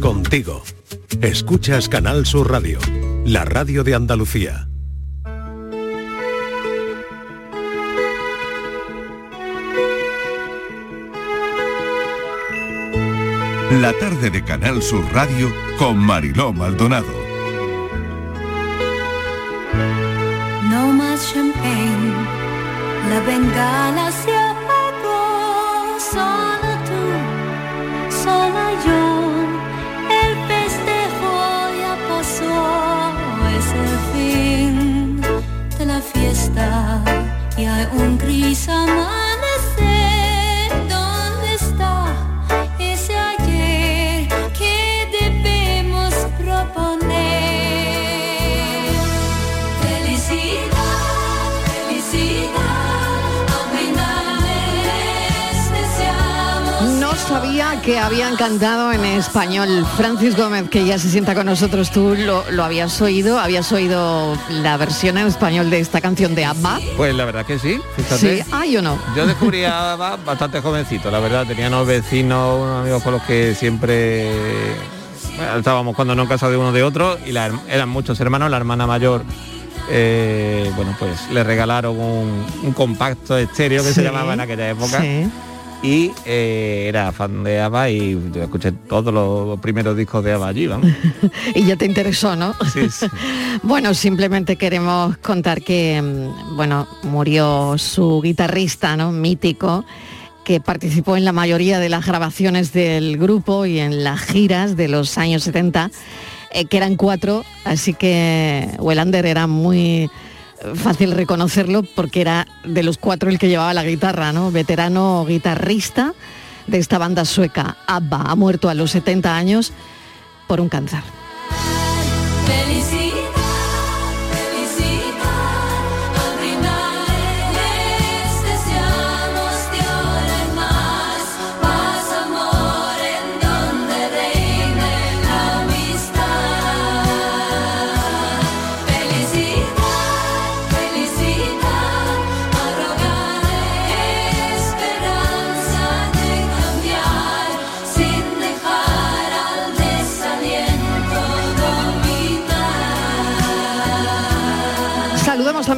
Contigo. Escuchas Canal Sur Radio, la radio de Andalucía. La tarde de Canal Sur Radio con Mariló Maldonado. No más champagne, la bengala se está, ya un gris amado. Que habían cantado en español. Francis Gómez, que ya se sienta con nosotros, tú lo, lo habías oído, habías oído la versión en español de esta canción de ABBA. Pues la verdad que sí, Sí, fíjate. ah, yo no. Yo descubrí a Abba bastante jovencito, la verdad. Tenía unos vecinos, unos amigos con los que siempre bueno, estábamos cuando no en casa de uno de otro y la eran muchos hermanos. La hermana mayor, eh, bueno, pues le regalaron un, un compacto estéreo que Sí, se llamaba en aquella época. sí. Y eh, era fan de ABBA y yo escuché todos los primeros discos de ABBA allí, vamos. Y ya te interesó, ¿no? Sí, sí. Bueno, simplemente queremos contar que, mm, bueno, murió su guitarrista, ¿no? Mítico, que participó en la mayoría de las grabaciones del grupo y en las giras de los años 70, eh, que eran cuatro, así que Welander era muy fácil reconocerlo porque era de los cuatro el que llevaba la guitarra, ¿no? Veterano guitarrista de esta banda sueca, ABBA, ha muerto a los 70 años por un cáncer.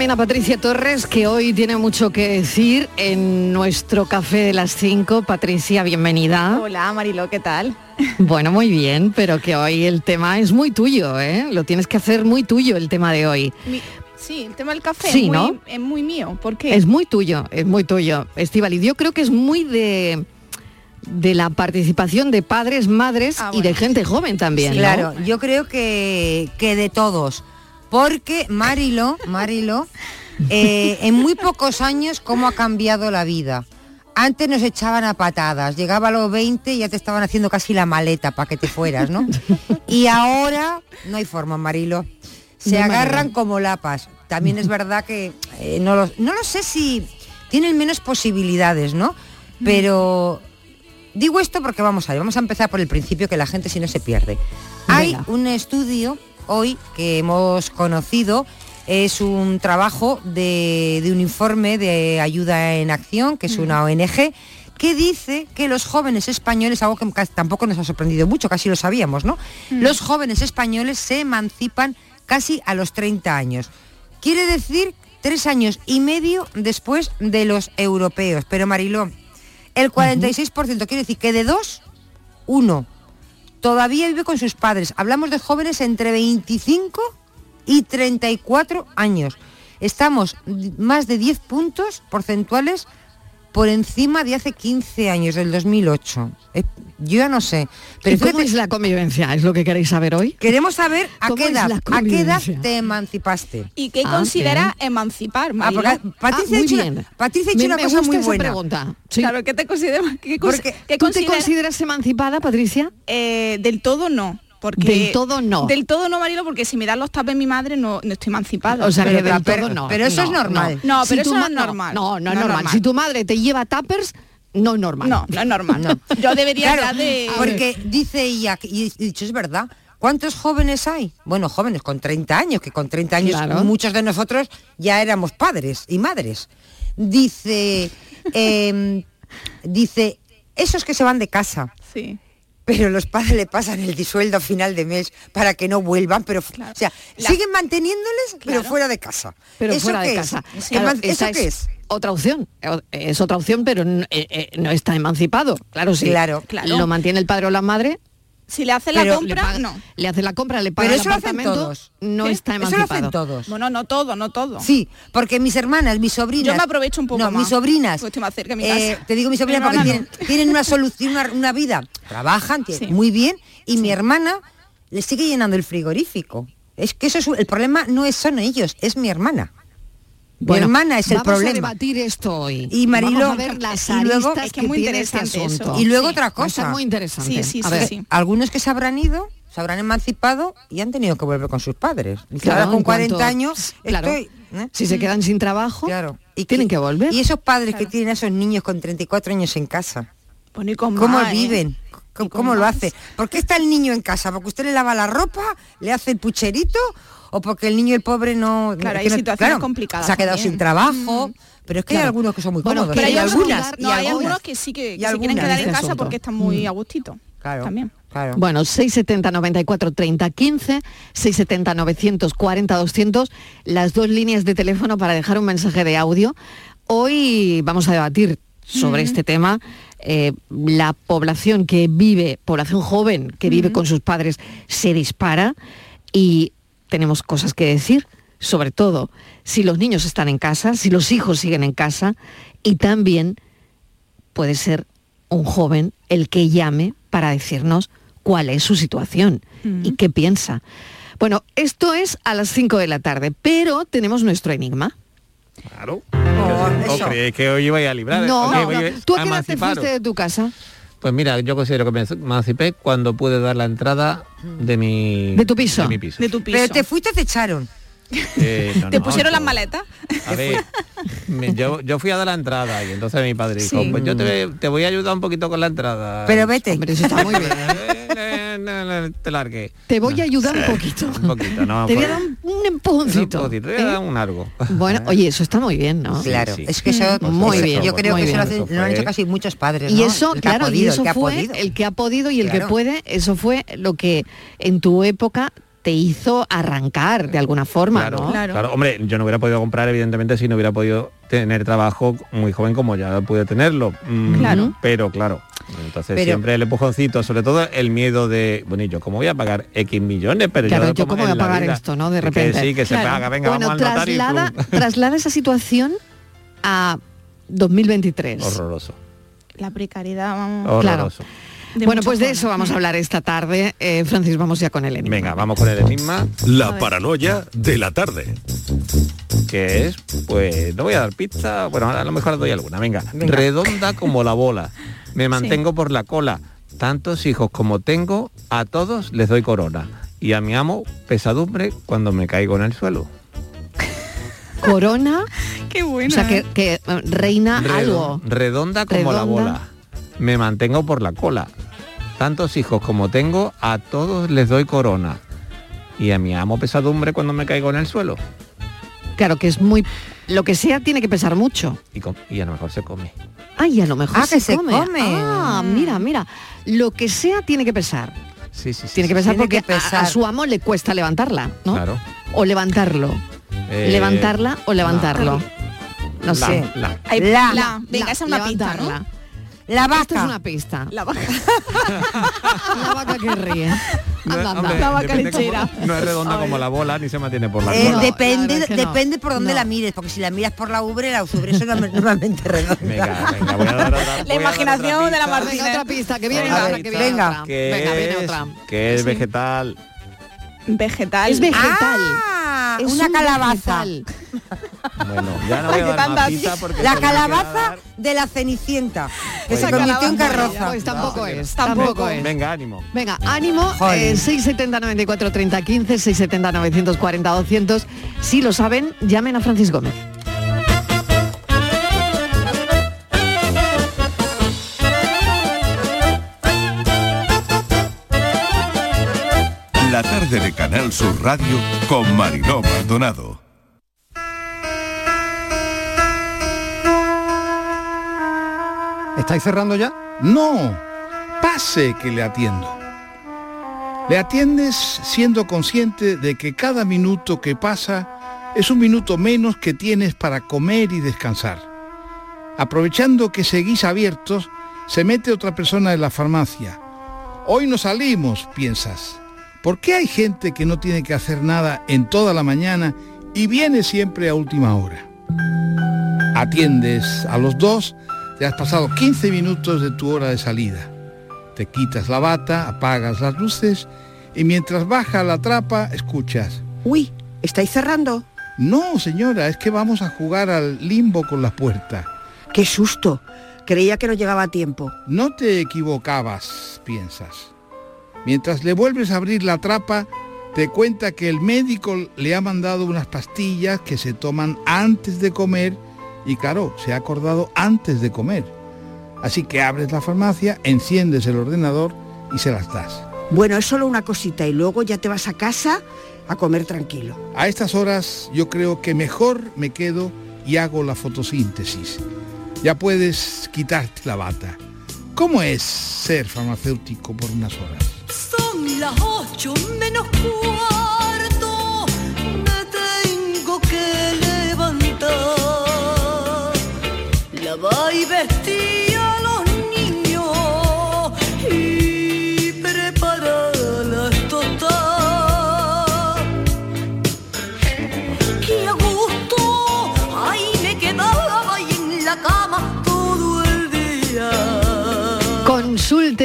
También a Patricia Torres, que hoy tiene mucho que decir en nuestro café de las 5. Patricia, bienvenida. Hola Mariló, ¿qué tal? Bueno, muy bien, pero que hoy el tema es muy tuyo, ¿eh? Lo tienes que hacer muy tuyo el tema de hoy. Mi- sí, el tema del café Sí, es, muy, ¿no? es muy mío. ¿Por qué? Es muy tuyo, es muy tuyo, Estivali. Yo creo que es muy de de la participación de padres, madres Ah, y de gente joven también, ¿no? Claro, yo creo que, que de todos. Porque Marilo, Marilo, eh, en muy pocos años, ¿cómo ha cambiado la vida? Antes nos echaban a patadas, llegaba a los 20 y ya te estaban haciendo casi la maleta para que te fueras, ¿no? Y ahora no hay forma, Marilo. Se No agarran manera. como lapas. También es verdad que eh, no, lo, no lo sé si tienen menos posibilidades, ¿no? Pero Digo esto porque vamos a ver, vamos a empezar por el principio que la gente si no se pierde. Hay Venga. un estudio hoy que hemos conocido, es un trabajo de, de un informe de ayuda en acción, que es una ONG, que dice que los jóvenes españoles, algo que tampoco nos ha sorprendido mucho, casi lo sabíamos, ¿no? Los jóvenes españoles se emancipan casi a los 30 años. Quiere decir tres años y medio después de los europeos. Pero Mariló, el 46% quiere decir que de dos, uno todavía vive con sus padres. Hablamos de jóvenes entre 25 y 34 años. Estamos más de 10 puntos porcentuales por encima de hace 15 años, del 2008. Eh, yo ya no sé. Pero ¿Y cómo fíjate, es la convivencia? ¿Es lo que queréis saber hoy? queremos saber a ¿Cómo qué, edad, a qué edad te emancipaste. ¿Y qué Ah, considera emancipar, Ah, porque Patricia, Ah, muy bien. Patricia ha Me- dicho una me cosa gusta muy buena. pregunta. Sí. Claro, ¿qué te considera? ¿Qué, cons- Porque qué ¿Tú te considera- consideras emancipada, Patricia? Eh, del todo no. Porque Del todo no. Del todo no, Marilo, porque si me dan los tapes mi madre no, no estoy emancipada. O sea, que Pero- del pero- todo no. pero eso es normal. No, pero eso no es normal. No, no, es No es normal. normal. Si tu madre te lleva tuppers, no es normal. No, no es normal. Yo debería Claro, de... porque dice ella, que- y y dicho es verdad, ¿cuántos jóvenes hay? Bueno, jóvenes con 30 años, que con 30 años Claro. muchos de nosotros ya éramos padres y madres. Dice, em, dice, esos que se van de casa, Sí. Pero los padres le pasan el disueldo a final de mes para que no vuelvan, pero o sea, La- siguen manteniéndoles, pero Claro. fuera de casa. Pero ¿Eso fuera de qué casa. Es? Claro, Eman- ¿Eso esa qué es es? Otra opción, es otra opción, pero eh, eh, no está emancipado. Claro, sí. Claro. Claro. Lo mantiene el padre o la madre. Si le hace la Pero le compra, paga- no. Le hace la compra, le paga Pero el eso lo hacen todos. no ¿Qué? está Eso lo emancipado. hacen todos. Bueno, no todo, no todo. Sí, porque mis hermanas, mis sobrinas. Yo me aprovecho un poco No, más, mis sobrinas. porque estoy más cerca de mi eh, casa. te digo mis sobrinas Mi porque tienen, tienen una solución, una, una vida. Trabajan tienen- Sí. muy bien y mi hermana le sigue llenando el frigorífico. Es que eso es el problema no es son ellos, es mi hermana. Mi hermana es el vamos a problema. debatir esto hoy. Y Mariló, vamos a ver las y luego- aristas Es que que, es muy este interesante eso. Y luego Sí. otra cosa. muy interesante. Sí, sí, a ver. Algunos que se habrán ido, se habrán emancipado y han tenido que volver con sus padres. Dice, Claro, ahora con en cuanto- 40 años claro, estoy... ¿eh? Si se quedan sin trabajo, Claro. Y tienen que volver. Y esos padres que tienen a esos niños con 34 años en casa, Bueno, y con ¿cómo más, ¿eh? viven? ¿Cómo, Y cómo lo hace? ¿Por qué está el niño en casa? ¿Porque usted le lava la ropa, le hace el pucherito? ¿O porque el niño, el pobre, no... Claro, es hay no- situaciones complicadas Se ha quedado también. sin trabajo. Pero es que hay algunos que son muy Bueno, cómodos. pero y hay algunas, algunos- y No, hay algunas. algunos que sí que, que se quieren quedar en casa asunto. porque están muy a gustito. Claro, También. claro. Bueno, 670 94 30 15, 670 940 200, las dos líneas de teléfono para dejar un mensaje de audio. Hoy vamos a debatir sobre este tema. eh, la población que vive, población joven que vive con sus padres, se dispara y tenemos cosas que decir, sobre todo si los niños están en casa, si los hijos siguen en casa y también puede ser un joven el que llame para decirnos cuál es su situación y qué piensa. Bueno, esto es a las 5 de la tarde, pero tenemos nuestro enigma. Claro. Oh, ¿O creéis que hoy ibais a librar? No, ¿O que no, ¿Tú a qué edad te fuiste de tu casa? Pues mira, yo considero que me emancipé cuando pude dar la entrada de mi... De tu piso. De mi piso. De tu piso. Pero te fuiste te echaron. Eh, no, ¿Te no, pusieron las maletas? A ver, me- yo, yo fui a dar la entrada y entonces mi padre dijo, Sí. pues yo te, te voy a ayudar un poquito con la entrada. Pero vete. Hombre, eso está muy bien. Eh, no, no, no, te largué. Te voy a ayudar un poquito. Un poquito, no. Te voy a pues, dar un, un un empujoncito. poquito, te voy a ¿eh? dar un algo. Bueno, oye, eso está muy bien, ¿no? Sí, Claro, sí. es que eso, Muy eso- bien, yo creo muy que eso lo, hacen- lo han hecho casi muchos padres. Y eso, El que ha claro, y el eso ha fue podido. el que ha podido y el que puede, eso fue lo que en tu época te hizo arrancar de alguna forma, Claro, ¿no? Claro. claro. Hombre, yo no hubiera podido comprar, evidentemente, si no hubiera podido tener trabajo muy joven como ya pude tenerlo. Mm, Claro. Pero claro, entonces Pero- siempre el empujoncito, sobre todo el miedo de, bueno, ¿y yo cómo voy a pagar X millones? Pero Claro, yo, yo cómo voy a pagar vida, esto, ¿no? De que repente. sí, que se paga, venga, bueno, vamos al y traslada, traslada esa situación a 2023. Horroroso, La precariedad, vamos. Claro. De bueno, pues de eso vamos a hablar esta tarde. Eh, Francis, vamos ya con el enigma. Venga, vamos con el enigma, La paranoia de la tarde. que es, pues, no voy a dar pizza, bueno, a lo mejor doy alguna, venga. Venga. Redonda como la bola, me mantengo por la cola, tantos hijos como tengo, a todos les doy corona. Y a mi amo, pesadumbre cuando me caigo en el suelo. Corona, Qué o bueno. sea, que, ¿eh? que, eh, reina algo. Redonda como la bola, me mantengo por la cola. Tantos hijos como tengo, a todos les doy corona. Y a mi amo pesadumbre cuando me caigo en el suelo. Claro, que es muy... Lo que sea tiene que pesar mucho. Y, com- y a lo mejor se come. Ay, a lo mejor Ah, se, que se come. come. Ah, mira, mira. Lo que sea tiene que pesar. Sí, sí, sí. Tiene que pesar Tiene porque que a- pesar. A, su amo le cuesta levantarla, ¿no? Claro. O levantarlo. Eh, Levantarla o levantarlo. No la- sé. la- Ay, La- la- venga, La- esa es una. La Esto es vaca. una pista. La vaca. La vaca que ríe. No, Anda, anda. hombre, La vaca depende lechera. cómo- no es redonda como la bola ni se mantiene por la Eh, cola. No, depende, la que no. depende por dónde No. la mires, porque si la miras por la ubre, la ubre es normalmente redonda. Venga, venga, voy a dar otra. voy a dar imaginación de la Martina. Venga, otra pista, que viene Venga, otra, que viene venga. otra. Que Venga, viene es, otra. que es Sí. vegetal. Vegetal. Es vegetal. Ah, Es una un calabaza. Bueno, ya no voy Ay, a qué dar más tantas. pistas porque La calabaza dar- de la Cenicienta, que Pues se convirtió en Calabaza, carroza. Pues tampoco es. Tampoco. Tampoco es. Venga, ánimo. Venga, ánimo, Jolín. eh, 670 94 30 15, 670 940 200. Si lo saben, llamen a Francis Gómez. Tarde de Canal Sur Radio con Mariló Maldonado. ¿Estáis cerrando ya? No. Pase que le atiendo. Le atiendes siendo consciente de que cada minuto que pasa es un minuto menos que tienes para comer y descansar. Aprovechando que seguís abiertos, se mete otra persona en la farmacia. Hoy no salimos, piensas. ¿Por qué hay gente que no tiene que hacer nada en toda la mañana y viene siempre a última hora? Atiendes a los dos, te has pasado 15 minutos de tu hora de salida. Te quitas la bata, apagas las luces y mientras baja la trapa escuchas. Uy, ¿estáis cerrando? No, señora, es que vamos a jugar al limbo con la puerta. ¡Qué susto! Creía que no llegaba a tiempo. No te equivocabas, piensas. Mientras le vuelves a abrir la trapa, te cuenta que el médico le ha mandado unas pastillas que se toman antes de comer y claro, se ha acordado antes de comer. Así que abres la farmacia, enciendes el ordenador y se las das. Bueno, es solo una cosita y luego ya te vas a casa a comer tranquilo. A estas horas yo creo que mejor me quedo y hago la fotosíntesis. Ya puedes quitarte la bata. ¿Cómo es ser farmacéutico por unas horas? Son las ocho menos cuarto, me tengo que levantar. Lavar y vestir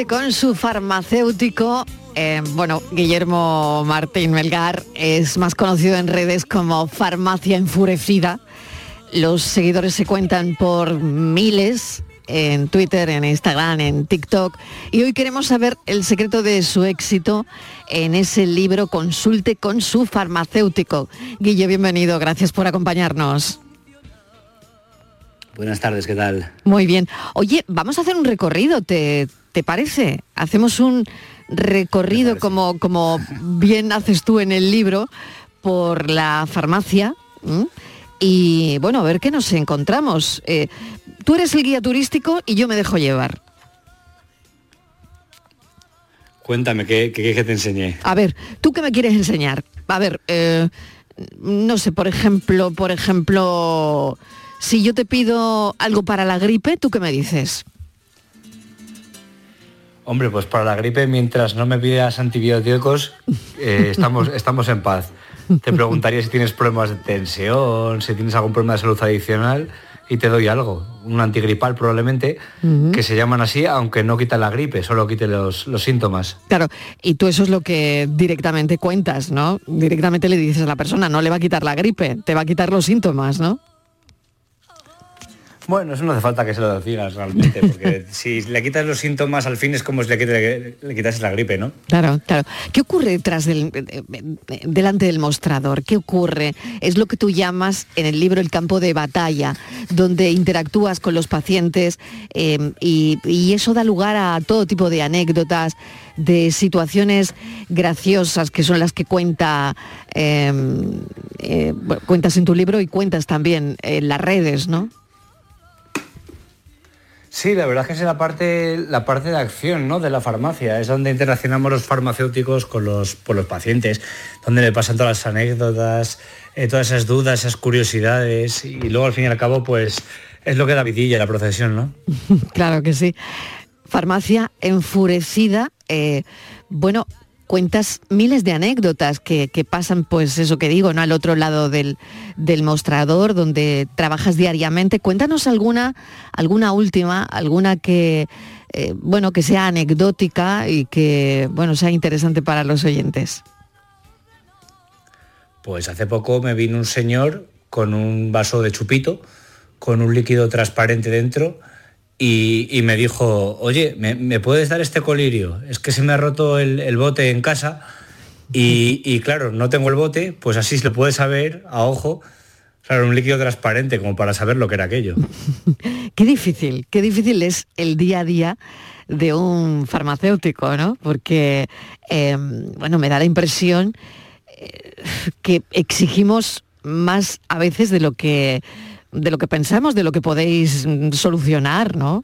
Con su farmacéutico. eh, bueno, Guillermo Martín Melgar es más conocido en redes como Farmacia Enfurecida. Los seguidores se cuentan por miles en Twitter, en Instagram, en TikTok. Y hoy queremos saber el secreto de su éxito en ese libro Consulte con su farmacéutico. Guille, bienvenido. Gracias por acompañarnos. Buenas tardes, ¿qué tal? Muy bien. Oye, vamos a hacer un recorrido, ¿te, te parece? Hacemos un recorrido como, como bien haces tú en el libro por la farmacia. ¿m? Y bueno, a ver qué nos encontramos. Eh, tú eres el guía turístico y yo me dejo llevar. Cuéntame, ¿qué, qué, qué te enseñé? A ver, ¿tú qué me quieres enseñar? A ver, eh, no sé, por ejemplo, por ejemplo, si yo te pido algo para la gripe, ¿tú qué me dices? Hombre, pues para la gripe, mientras no me pidas antibióticos, eh, estamos, estamos en paz. Te preguntaría si tienes problemas de tensión, si tienes algún problema de salud adicional y te doy algo, un antigripal probablemente, que se llaman así, aunque no quita la gripe, solo quite los, los síntomas. Claro, y tú eso es lo que directamente cuentas, ¿no? Directamente le dices a la persona, no le va a quitar la gripe, te va a quitar los síntomas, ¿no? Bueno, eso no hace falta que se lo digas realmente, porque si le quitas los síntomas, al fin es como si le, le quitas la gripe, ¿no? Claro, claro. ¿Qué ocurre detrás del, delante del mostrador? ¿Qué ocurre? Es lo que tú llamas en el libro el campo de batalla, donde interactúas con los pacientes eh, y, y eso da lugar a todo tipo de anécdotas, de situaciones graciosas que son las que cuenta eh, eh, cuentas en tu libro y cuentas también en las redes, ¿no? Sí, la verdad es que es la parte, la parte de acción ¿no? de la farmacia, es donde interaccionamos los farmacéuticos con los, con los pacientes, donde le pasan todas las anécdotas, eh, todas esas dudas, esas curiosidades, y luego al fin y al cabo, pues es lo que da vidilla la procesión, ¿no? claro que sí. Farmacia enfurecida, eh, bueno, cuentas miles de anécdotas que, pasan, pues eso que digo, ¿no? Al otro lado del, del mostrador, donde trabajas diariamente. Cuéntanos alguna, alguna última, alguna que, eh, bueno, que sea anecdótica y que, bueno, sea interesante para los oyentes. Pues hace poco me vino un señor con un vaso de chupito, con un líquido transparente dentro, y, me dijo, oye, ¿me, puedes dar este colirio? Es que se me ha roto el, bote en casa y, claro, no tengo el bote, pues así se lo puede saber a ojo. Claro, un líquido transparente como para saber lo que era aquello. Qué difícil, qué difícil es el día a día de un farmacéutico, ¿no? Porque, eh, bueno, me da la impresión eh, que exigimos más a veces de lo que de lo que pensamos, de lo que podéis mm, solucionar, ¿no?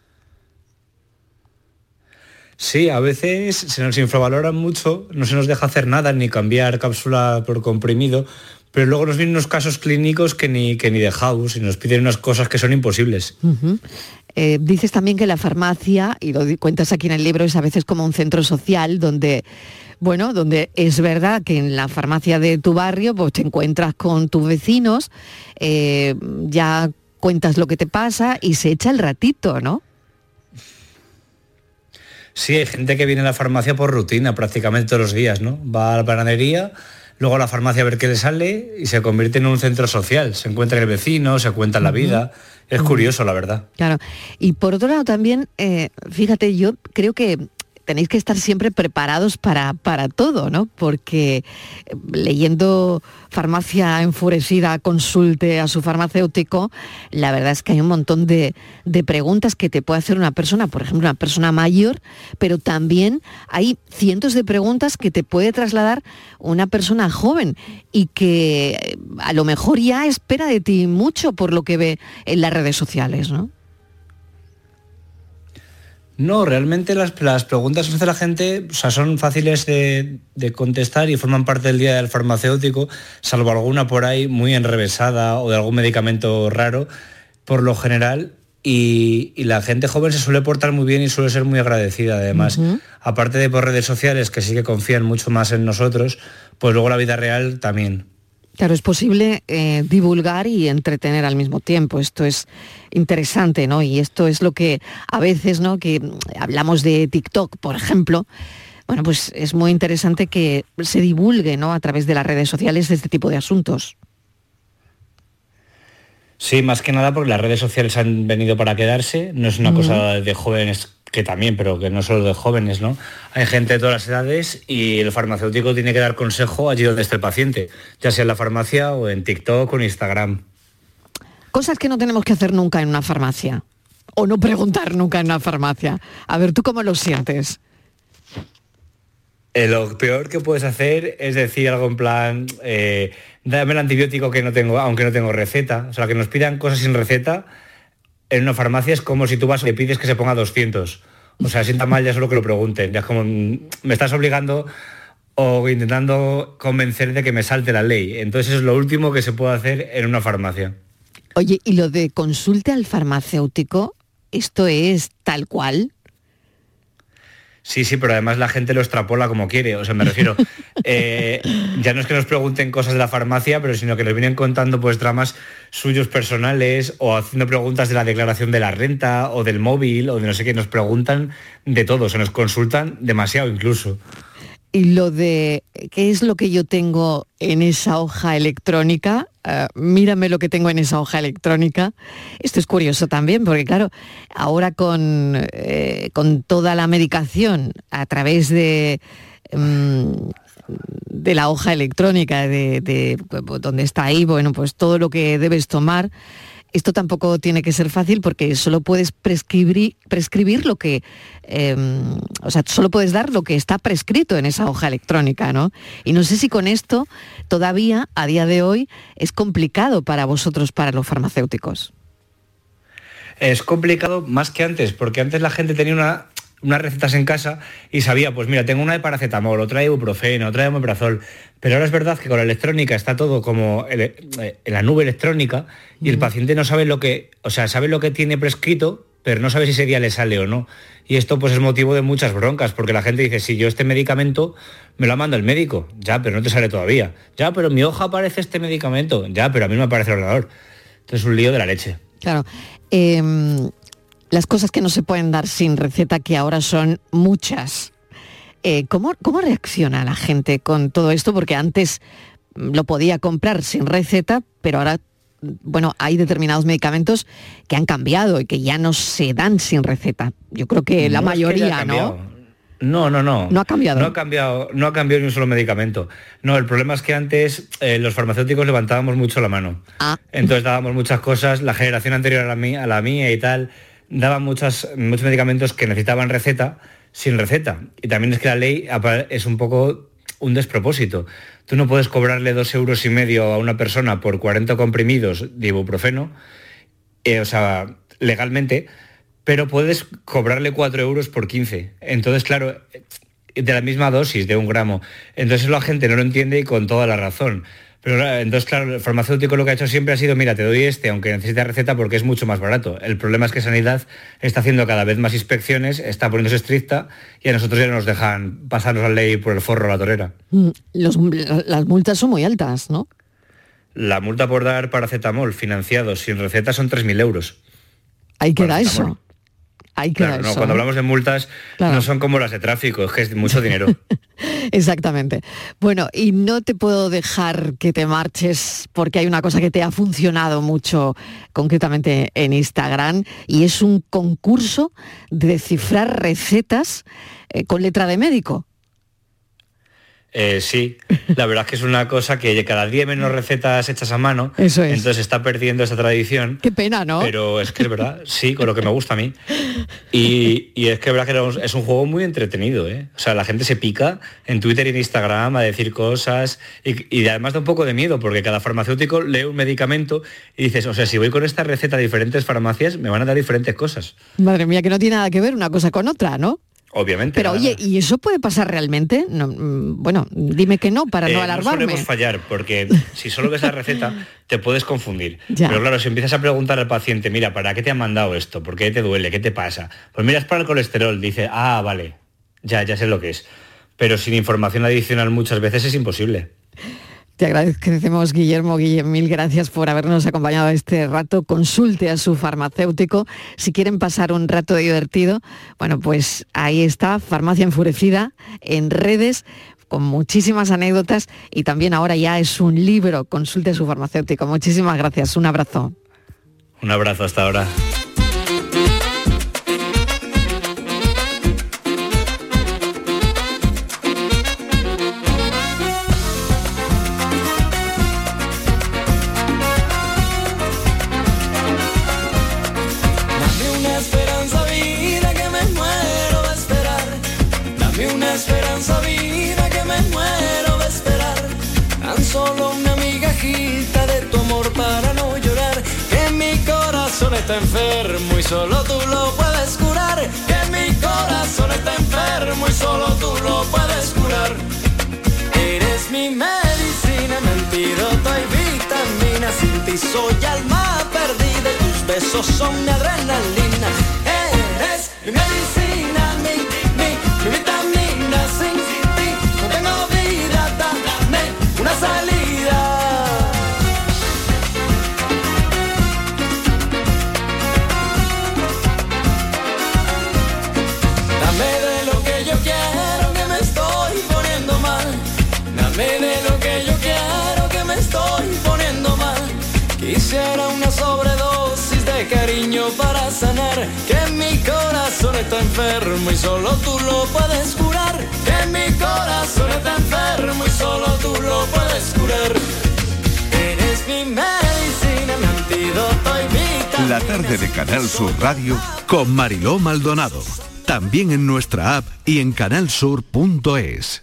Sí, a veces se nos infravaloran mucho, no se nos deja hacer nada, ni cambiar cápsula por comprimido, pero luego nos vienen unos casos clínicos que ni, que ni de house y nos piden unas cosas que son imposibles. Eh, dices también que la farmacia, y lo cuentas aquí en el libro, es a veces como un centro social donde, bueno, donde es verdad que en la farmacia de tu barrio pues te encuentras con tus vecinos, eh, ya cuentas lo que te pasa y se echa el ratito, ¿no? Sí, hay gente que viene a la farmacia por rutina prácticamente todos los días, ¿no? Va a la panadería, luego a la farmacia a ver qué le sale y se convierte en un centro social. Se encuentra el vecino, se cuenta la vida. Es curioso, la verdad. Claro. Y por otro lado también, eh, fíjate, yo creo que tenéis que estar siempre preparados para, para todo, ¿no? Porque eh, leyendo Farmacia Enfurecida, consulte a su farmacéutico, la verdad es que hay un montón de, de preguntas que te puede hacer una persona, por ejemplo, una persona mayor, pero también hay cientos de preguntas que te puede trasladar una persona joven y que eh, a lo mejor ya espera de ti mucho por lo que ve en las redes sociales, ¿no? No, realmente las, las preguntas que hace la gente o sea, son fáciles de, de contestar y forman parte del día del farmacéutico, salvo alguna por ahí muy enrevesada o de algún medicamento raro, por lo general. Y, y la gente joven se suele portar muy bien y suele ser muy agradecida además. Aparte de por redes sociales, que sí que confían mucho más en nosotros, pues luego la vida real también. Claro, es posible eh, divulgar y entretener al mismo tiempo. Esto es interesante, ¿no? Y esto es lo que a veces, ¿no? Que hablamos de TikTok, por ejemplo. Bueno, pues es muy interesante que se divulgue, ¿no? A través de las redes sociales este tipo de asuntos. Sí, más que nada porque las redes sociales han venido para quedarse, no es una cosa de jóvenes que también, pero que no solo de jóvenes, ¿no? Hay gente de todas las edades y el farmacéutico tiene que dar consejo allí donde esté el paciente, ya sea en la farmacia o en TikTok o en Instagram. Cosas que no tenemos que hacer nunca en una farmacia. O no preguntar nunca en una farmacia. A ver, ¿tú cómo lo sientes? Eh, lo peor que puedes hacer es decir algo en plan, eh, dame el antibiótico que no tengo, aunque no tengo receta. O sea, que nos pidan cosas sin receta en una farmacia es como si tú vas y le pides que se ponga 200. O sea, sienta mal ya solo que lo pregunten. Ya es como, mm, me estás obligando o intentando convencer de que me salte la ley. Entonces es lo último que se puede hacer en una farmacia. Oye, ¿y lo de consulte al farmacéutico? ¿Esto es tal cual? Sí, sí, pero además la gente lo extrapola como quiere. O sea, me refiero, eh, ya no es que nos pregunten cosas de la farmacia, pero sino que nos vienen contando pues dramas suyos personales o haciendo preguntas de la declaración de la renta o del móvil o de no sé qué. Nos preguntan de todo, se nos consultan demasiado incluso. Y lo de qué es lo que yo tengo en esa hoja electrónica, eh, mírame lo que tengo en esa hoja electrónica. Esto es curioso también, porque claro, ahora con, eh, con toda la medicación a través de, mm, de la hoja electrónica, de, de, donde está ahí, bueno, pues todo lo que debes tomar. Esto tampoco tiene que ser fácil porque solo puedes prescribir, prescribir lo que, eh, o sea, solo puedes dar lo que está prescrito en esa hoja electrónica, ¿no? Y no sé si con esto todavía, a día de hoy, es complicado para vosotros, para los farmacéuticos. Es complicado más que antes, porque antes la gente tenía una, unas recetas en casa y sabía, pues mira, tengo una de paracetamol, otra de ibuprofeno, otra de omeprazol. Pero ahora es verdad que con la electrónica está todo como eh, en la nube electrónica y el paciente no sabe lo que, o sea, sabe lo que tiene prescrito, pero no sabe si ese día le sale o no. Y esto pues es motivo de muchas broncas, porque la gente dice, si yo este medicamento me lo manda el médico, ya, pero no te sale todavía. Ya, pero en mi hoja aparece este medicamento, ya, pero a mí no me aparece el ordenador. Entonces es un lío de la leche. Claro. em, las cosas que no se pueden dar sin receta, que ahora son muchas. Eh, ¿cómo, ¿Cómo reacciona la gente con todo esto? Porque antes mm, lo podía comprar sin receta, pero ahora, mm, bueno, hay determinados medicamentos que han cambiado y que ya no se dan sin receta. Yo creo que la No es que haya mayoría. ¿no? No, no, no. No ha cambiado. No ha cambiado, no ha cambiado ni un solo medicamento. No, el problema es que antes eh, los farmacéuticos levantábamos mucho la mano. Ah. Entonces dábamos muchas cosas, la generación anterior a la mía, a la mía y tal, daban muchos medicamentos que necesitaban receta sin receta. Y también es que la ley es un poco un despropósito. Tú no puedes cobrarle dos euros y medio a una persona por 40 comprimidos de ibuprofeno, eh, o sea, legalmente, pero puedes cobrarle 4 euros por 15. Entonces, claro, de la misma dosis de un gramo. Entonces la gente no lo entiende y con toda la razón. Pero entonces, claro, el farmacéutico lo que ha hecho siempre ha sido, mira, te doy este, aunque necesites receta porque es mucho más barato. El problema es que Sanidad está haciendo cada vez más inspecciones, está poniéndose estricta y a nosotros ya no nos dejan pasarnos la ley por el forro a la torera. Mm, los- las multas son muy altas, ¿no? La multa por dar paracetamol financiado sin receta son 3.000 euros. Ahí queda eso. Claro, no, eso. cuando ¿eh? hablamos de multas Claro. no son como las de tráfico, es que es mucho dinero. Exactamente. Bueno, y no te puedo dejar que te marches porque hay una cosa que te ha funcionado mucho concretamente en Instagram y es un concurso de descifrar recetas eh, con letra de médico. Eh, sí, la verdad es que es una cosa que cada día menos recetas hechas a mano, Eso es. entonces está perdiendo esa tradición. Qué pena, ¿no? Pero es que es verdad, sí, con lo que me gusta a mí. Y, y es que es verdad que es un juego muy entretenido, ¿eh? O sea, la gente se pica en Twitter y en Instagram a decir cosas y, y además da un poco de miedo porque cada farmacéutico lee un medicamento y dices, o sea, si voy con esta receta a diferentes farmacias, me van a dar diferentes cosas. Madre mía, que no tiene nada que ver una cosa con otra, ¿no? Obviamente. Pero nada. oye, ¿y eso puede pasar realmente? No, mm, bueno, dime que no para Eh, no no alarmarme. solemos fallar, porque si solo ves la receta te puedes confundir. Ya. Pero claro, si empiezas a preguntar al paciente, mira, ¿para qué te han mandado esto? ¿Por qué te duele? ¿Qué te pasa? Pues mira, es para el colesterol. Dice, ah, vale, ya, ya sé lo que es. Pero sin información adicional muchas veces es imposible. Te agradecemos, Guillermo. Guillermo, mil gracias por habernos acompañado este rato. Consulte a su farmacéutico. Si quieren pasar un rato divertido, bueno, pues ahí está, Farmacia Enfurecida, en redes, con muchísimas anécdotas y también ahora ya es un libro. Consulte a su farmacéutico. Muchísimas gracias. Un abrazo. Un abrazo hasta ahora. Está enfermo y solo tú lo puedes curar. Que mi corazón está enfermo y solo tú lo puedes curar. Eres mi medicina, mi antídoto y vitamina. Sin ti soy alma perdida y tus besos son mi adrenalina. Eres mi medicina, sanar. Que mi corazón está enfermo y solo tú lo puedes curar. Que mi corazón está enfermo y solo tú lo puedes curar. Eres mi medicina, mi antídoto y vitamina. La tarde de Canal Sur Radio Con Mariló Maldonado. También en nuestra app y en canalsur.es.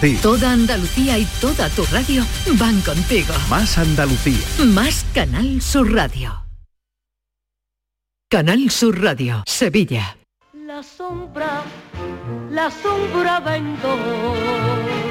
ti. Toda Andalucía y toda tu radio van contigo. Más Andalucía. Más Canal Sur Radio. Canal Sur Radio, Sevilla. La sombra, la sombra vendo.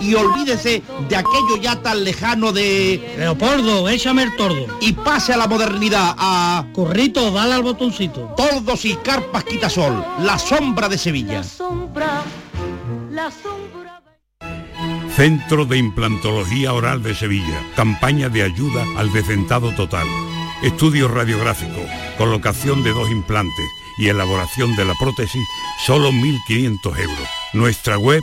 y olvídese de aquello ya tan lejano de... Leopoldo, échame el tordo. Y pase a la modernidad, a... Corrito, dale al botoncito. Tordos y carpas quitasol, la sombra de Sevilla. La sombra, la sombra. Centro de Implantología Oral de Sevilla. Campaña de ayuda al decentado total. Estudio radiográfico, colocación de dos implantes y elaboración de la prótesis, solo 1.500 euros. Nuestra web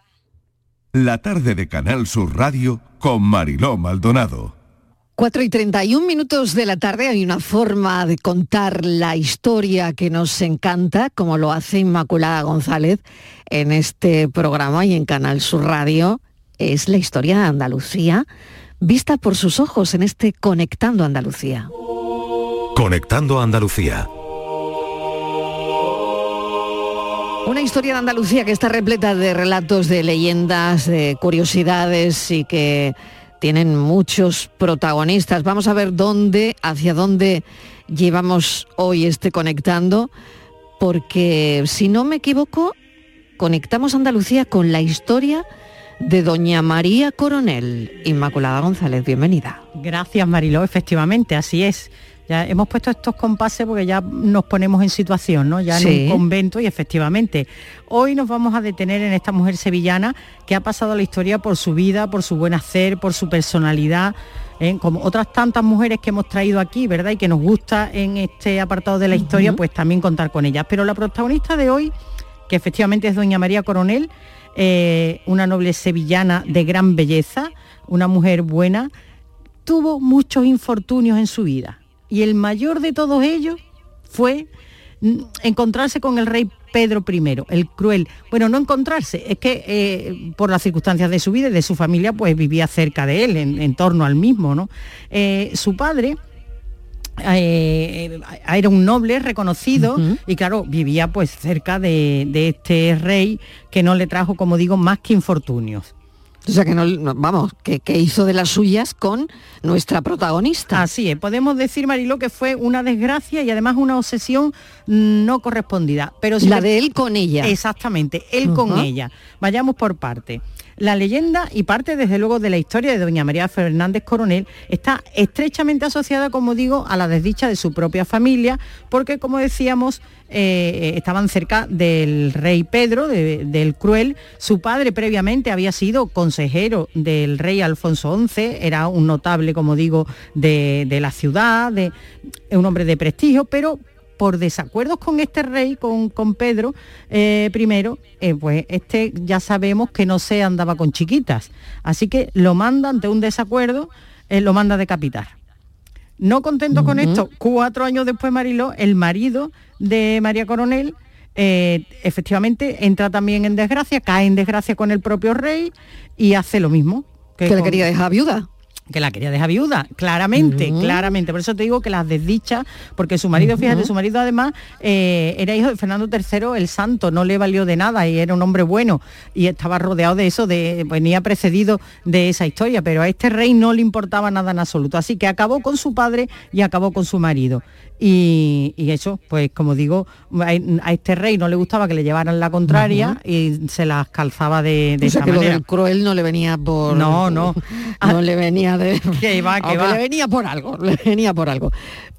La tarde de Canal Sur Radio con Mariló Maldonado. 4 y 31 minutos de la tarde hay una forma de contar la historia que nos encanta, como lo hace Inmaculada González en este programa y en Canal Sur Radio. Es la historia de Andalucía vista por sus ojos en este Conectando Andalucía. Conectando Andalucía. Una historia de Andalucía que está repleta de relatos, de leyendas, de curiosidades y que tienen muchos protagonistas. Vamos a ver dónde, hacia dónde llevamos hoy este conectando, porque si no me equivoco, conectamos Andalucía con la historia de Doña María Coronel. Inmaculada González, bienvenida. Gracias Mariló, efectivamente, así es. Ya hemos puesto estos compases porque ya nos ponemos en situación, ¿no? Ya en Sí. un convento y efectivamente. Hoy nos vamos a detener en esta mujer sevillana que ha pasado a la historia por su vida, por su buen hacer, por su personalidad, ¿eh? como otras tantas mujeres que hemos traído aquí, ¿verdad? Y que nos gusta en este apartado de la historia, pues también contar con ellas. Pero la protagonista de hoy, que efectivamente es doña María Coronel, eh, una noble sevillana de gran belleza, una mujer buena, tuvo muchos infortunios en su vida. Y el mayor de todos ellos fue encontrarse con el rey Pedro I, el cruel. Bueno, no encontrarse, es que eh, por las circunstancias de su vida y de su familia, pues vivía cerca de él, en, en torno al mismo, ¿no? Eh, su padre eh, era un noble reconocido y claro, vivía pues cerca de, de este rey que no le trajo, como digo, más que infortunios. O sea que no, no- vamos, que, que hizo de las suyas con nuestra protagonista. Así es, podemos decir, Mariló, que fue una desgracia y además una obsesión no correspondida. Pero si La le- de él con ella. Exactamente, él con ella. Vayamos por parte. La leyenda y parte desde luego de la historia de doña María Fernández Coronel está estrechamente asociada, como digo, a la desdicha de su propia familia, porque como decíamos, eh, estaban cerca del rey Pedro, de- del cruel. Su padre previamente había sido consejero del rey Alfonso XI, era un notable, como digo, de, de la ciudad, de, un hombre de prestigio, pero por desacuerdos con este rey, con, con Pedro eh, I, eh, pues este ya sabemos que no se andaba con chiquitas. Así que lo manda ante un desacuerdo, eh, lo manda a decapitar. No contento con esto, cuatro años después Mariló, el marido de María Coronel, eh, efectivamente entra también en desgracia, cae en desgracia con el propio rey y hace lo mismo. Que le con- quería dejar viuda. Que la quería dejar viuda, claramente, claramente. Por eso te digo que las desdichas, porque su marido, fíjate, su marido además eh, era hijo de Fernando III el Santo, no le valió de nada y era un hombre bueno y estaba rodeado de eso, de, venía precedido de esa historia, pero a este rey no le importaba nada en absoluto. Así que acabó con su padre y acabó con su marido. Y, y eso, pues como digo, a, a este rey no le gustaba que le llevaran la contraria y se las calzaba de, de O sea esa que lo manera. del cruel no le venía por... No, no. No le venía de... Que va, que va. le venía por algo, le venía por algo.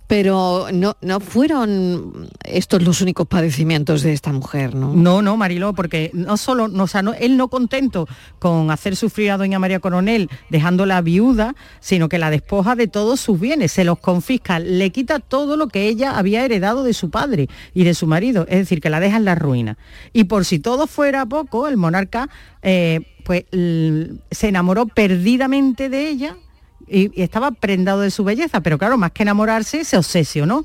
Pero no, no fueron estos los únicos padecimientos de esta mujer, ¿no? No, no, Mariló, porque no solo, no, o sea, no- él no contento con hacer sufrir a doña María Coronel dejándola viuda, sino que la despoja de todos sus bienes, se los confisca, le quita todo lo que ella había heredado de su padre y de su marido, es decir, que la deja en la ruina. Y por si todo fuera poco, el monarca eh, pues se enamoró perdidamente de ella y, y estaba prendado de su belleza, pero claro, más que enamorarse, se obsesionó.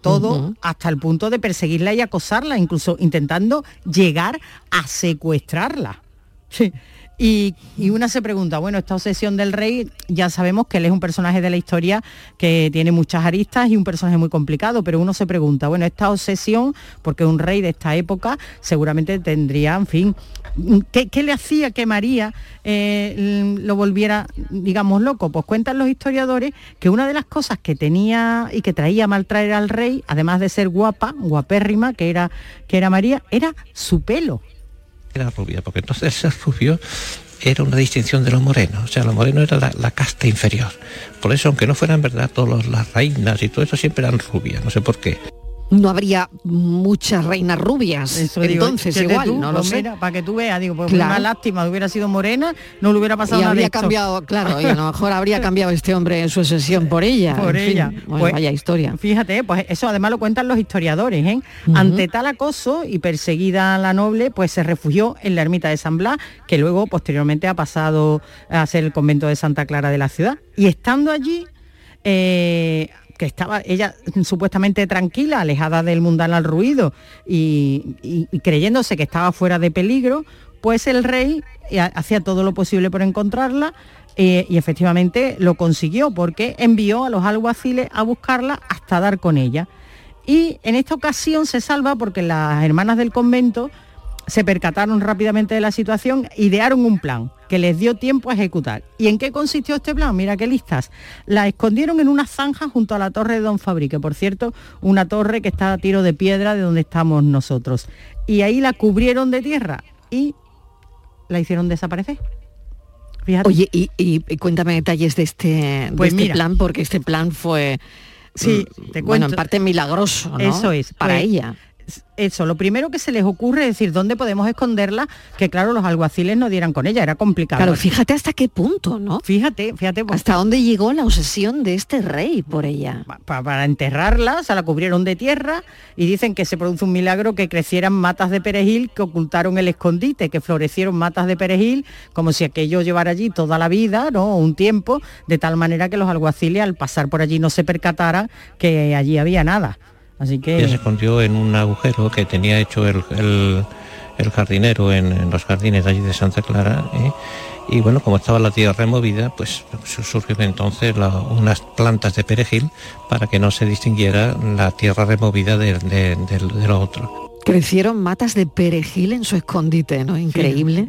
Todo hasta el punto de perseguirla y acosarla, incluso intentando llegar a secuestrarla. Sí. Y, una se pregunta, bueno, esta obsesión del rey, ya sabemos que él es un personaje de la historia que tiene muchas aristas y un personaje muy complicado, pero uno se pregunta, bueno, esta obsesión, porque un rey de esta época seguramente tendría, en fin, ¿qué, qué le hacía que María eh, lo volviera, digamos, loco? Pues cuentan los historiadores que una de las cosas que tenía y que traía mal traer al rey, además de ser guapa, guapérrima, que era, que era María, era su pelo. Era rubia, porque entonces ser rubio era una distinción de los morenos, o sea, los morenos era la, la casta inferior. Por eso, aunque no fueran verdad todas las reinas y todo eso, siempre eran rubias, no sé por qué. No habría muchas reinas rubias. Eso Entonces, igual, tú, no lo pues sé. para que tú veas, digo, pues Claro. una lástima, hubiera sido morena, no le hubiera pasado y nada de habría esto. cambiado, claro, y a lo mejor habría cambiado este hombre en su sesión por ella. por en fin. ella. Bueno, Pues, vaya historia. Fíjate, pues eso además lo cuentan los historiadores. ¿eh? Ante tal acoso y perseguida la noble, pues se refugió en la ermita de San Blas, que luego posteriormente ha pasado a ser el convento de Santa Clara de la ciudad. Y estando allí, eh, que estaba ella supuestamente tranquila, alejada del mundanal ruido y, creyéndose que estaba fuera de peligro, pues el rey eh, hacía todo lo posible por encontrarla eh, y efectivamente lo consiguió porque envió a los alguaciles a buscarla hasta dar con ella. Y en esta ocasión se salva porque las hermanas del convento se percataron rápidamente de la situación, idearon un plan que les dio tiempo a ejecutar. ¿Y en qué consistió este plan? Mira qué listas. La escondieron en una zanja junto a la torre de Don Fabri, que por cierto, una torre que está a tiro de piedra de donde estamos nosotros. Y ahí la cubrieron de tierra y la hicieron desaparecer. Fíjate. Oye, y, y- y cuéntame detalles de este, de Pues este mira. plan, porque este plan fue, Sí, mm, te bueno, cuento. en parte milagroso, ¿no? Eso es. Para Pues, ella. Eso, lo primero que se les ocurre es decir, ¿dónde podemos esconderla? Que claro, los alguaciles no dieran con ella, era complicado. Claro, fíjate hasta qué punto, ¿no? Fíjate, fíjate. pues, Hasta dónde llegó la obsesión de este rey por ella. pa- para enterrarla, se la cubrieron de tierra y dicen que se produce un milagro que crecieran matas de perejil que ocultaron el escondite, que florecieron matas de perejil, como si aquello llevara allí toda la vida, ¿no? Un tiempo, de tal manera que los alguaciles al pasar por allí no se percataran que allí había nada. Así que Ella se escondió en un agujero que tenía hecho el, el- el jardinero en, en los jardines de allí de Santa Clara. ¿eh? Y bueno, como estaba la tierra removida, pues su- surgieron entonces la- unas plantas de perejil para que no se distinguiera la tierra removida de, de- del- de lo otro. Crecieron matas de perejil en su escondite, ¿no? Increíble.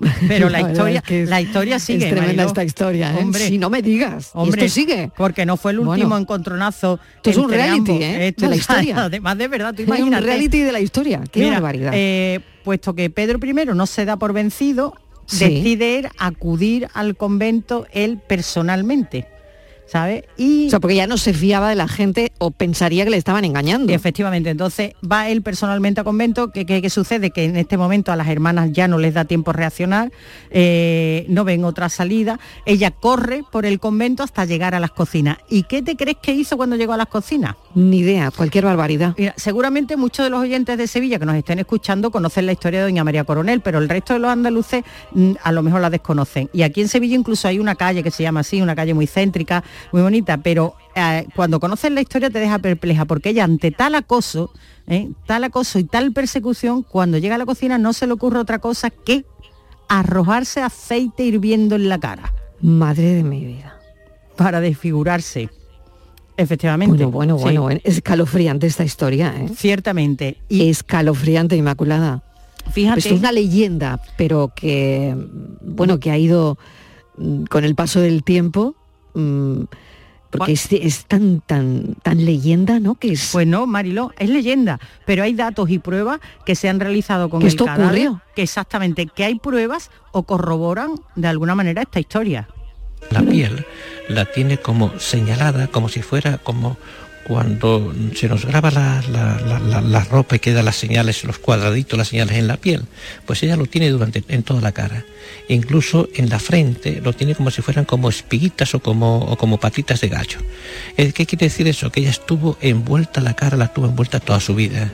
Pero la historia, es que la historia sigue. Es tremenda Mariló. esta historia, ¿eh? Hombre, Si no me digas. ¿Y Hombre, esto sigue. Porque no fue el último Bueno. encontronazo. Esto es un reality, ambos. ¿eh? Esto de la historia. Además de verdad, tú Es un imagínate. reality de la historia. Qué Mira, barbaridad. eh, puesto que Pedro I no se da por vencido, Sí. decide acudir al convento él personalmente. ¿Sabes? Y o sea, porque ya no se fiaba de la gente o pensaría que le estaban engañando. y efectivamente, entonces va él personalmente a convento, que, que- que sucede que en este momento a las hermanas ya no les da tiempo a reaccionar, eh, no ven otra salida, ella corre por el convento hasta llegar a las cocinas. ¿Y qué te crees que hizo cuando llegó a las cocinas? Ni idea, cualquier barbaridad. Mira, seguramente muchos de los oyentes de Sevilla que nos estén escuchando conocen la historia de Doña María Coronel, pero el resto de los andaluces mm, a lo mejor la desconocen. Y aquí en Sevilla incluso hay una calle que se llama así, una calle muy céntrica, muy bonita, pero eh, cuando conoces la historia te deja perpleja, porque ella ante tal acoso, ¿eh? tal acoso y tal persecución, cuando llega a la cocina no se le ocurre otra cosa que arrojarse aceite hirviendo en la cara. Madre de mi vida. Para desfigurarse. Efectivamente. Bueno, bueno, Sí. bueno, es escalofriante esta historia, ¿eh? Ciertamente. Escalofriante, Inmaculada. Fíjate. Esto es una leyenda, pero que, bueno, que ha ido mm, con el paso del tiempo, mm, porque es, es tan, tan, tan leyenda, ¿no? Que es... Pues no, Mariló, es leyenda, pero hay datos y pruebas que se han realizado con Que el esto cadáver, ocurrió. que exactamente, que hay pruebas o corroboran de alguna manera esta historia. La piel la tiene como señalada, como si fuera como cuando se nos graba la, la- la- ropa y quedan las señales, los cuadraditos, las señales en la piel. Pues ella lo tiene durante en toda la cara. Incluso en la frente lo tiene como si fueran como espiguitas o como, como patitas de gallo. Eh, ¿Qué quiere decir eso? Que ella estuvo envuelta, la cara la tuvo envuelta toda su vida.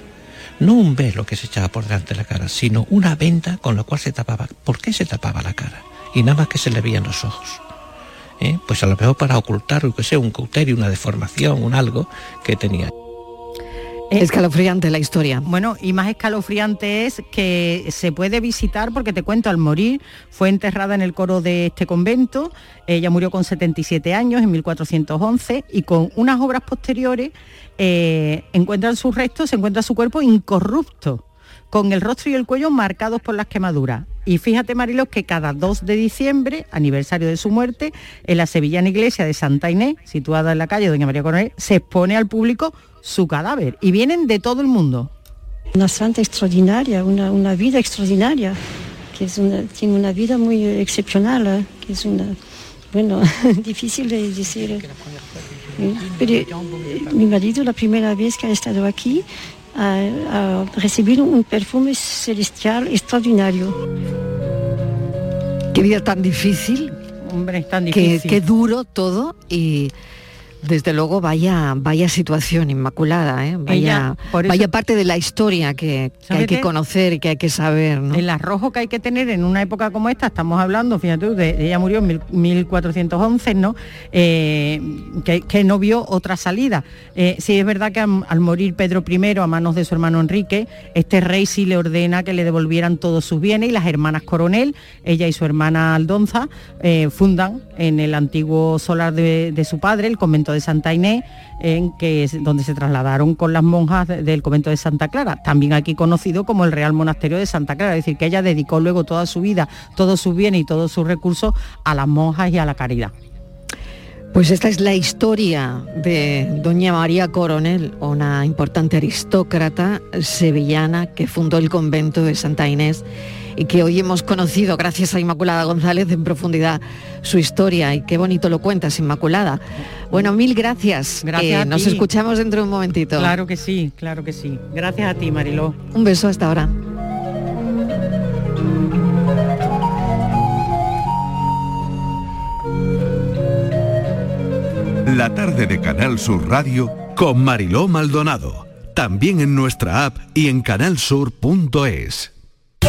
No un velo que se echaba por delante de la cara, sino una venda con la cual se tapaba. ¿Por qué se tapaba la cara? Y nada más que se le veían los ojos. ¿Eh? pues a lo mejor para ocultar, yo que sé, un cauterio, una deformación, un algo que tenía. Escalofriante la historia. Bueno, y más escalofriante es que se puede visitar, porque te cuento, al morir fue enterrada en el coro de este convento, ella murió con 77 años en 1411 y con unas obras posteriores eh, encuentran sus restos, se encuentra su cuerpo incorrupto, con el rostro y el cuello marcados por las quemaduras. Y fíjate, Marilos, que cada 2 de diciembre, aniversario de su muerte, en la sevillana iglesia de Santa Inés, situada en la calle Doña María Coronel, se expone al público su cadáver y vienen de todo el mundo. Una santa extraordinaria, una, una vida extraordinaria, que es una- tiene una vida muy excepcional, eh, que es una, bueno, difícil de decir. eh. Eh, mi marido la primera vez que ha estado aquí ha recibido un perfume celestial extraordinario. Qué vida tan difícil. Hombre, es tan Qué, difícil. qué duro todo y desde luego vaya vaya situación inmaculada, ¿eh? vaya, Ella, por eso- vaya parte de la historia que, que hay ¿Sabe que conocer y que hay que saber. ¿no? El arrojo que hay que tener en una época como esta, estamos hablando, fíjate, de, ella murió en mil- 1411, ¿no? Eh, que, que no vio otra salida. Eh, sí, es verdad que al, morir Pedro I a manos de su hermano Enrique, este rey sí le ordena que le devolvieran todos sus bienes y las hermanas Coronel, ella y su hermana Aldonza, eh, fundan en el antiguo solar de, de su padre, el convento de Santa Inés, en que donde se trasladaron con las monjas de- del convento de Santa Clara, también aquí conocido como el Real Monasterio de Santa Clara, es decir, que ella dedicó luego toda su vida, todos sus bienes y todos sus recursos a las monjas y a la caridad. Pues esta es la historia de doña María Coronel, una importante aristócrata sevillana que fundó el convento de Santa Inés y que hoy hemos conocido, gracias a Inmaculada González, en profundidad su historia. Y qué bonito lo cuentas, Inmaculada. Bueno, mil gracias. Gracias Eh, a nos ti. escuchamos dentro de un momentito. Claro que sí, claro que sí. Gracias a ti, Mariló. Un beso hasta ahora. La tarde de Canal Sur Radio con Mariló Maldonado. También en nuestra app y en canalsur.es.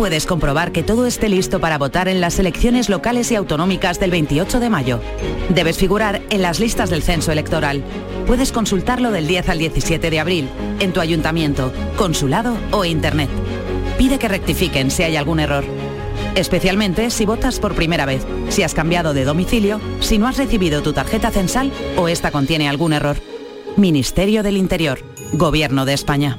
¿Cómo puedes comprobar que todo esté listo para votar en las elecciones locales y autonómicas del 28 de mayo? Debes figurar en las listas del censo electoral. Puedes consultarlo del 10 al 17 de abril, en tu ayuntamiento, consulado o internet. Pide que rectifiquen si hay algún error. Especialmente si votas por primera vez, si has cambiado de domicilio, si no has recibido tu tarjeta censal o esta contiene algún error. Ministerio del Interior, Gobierno de España.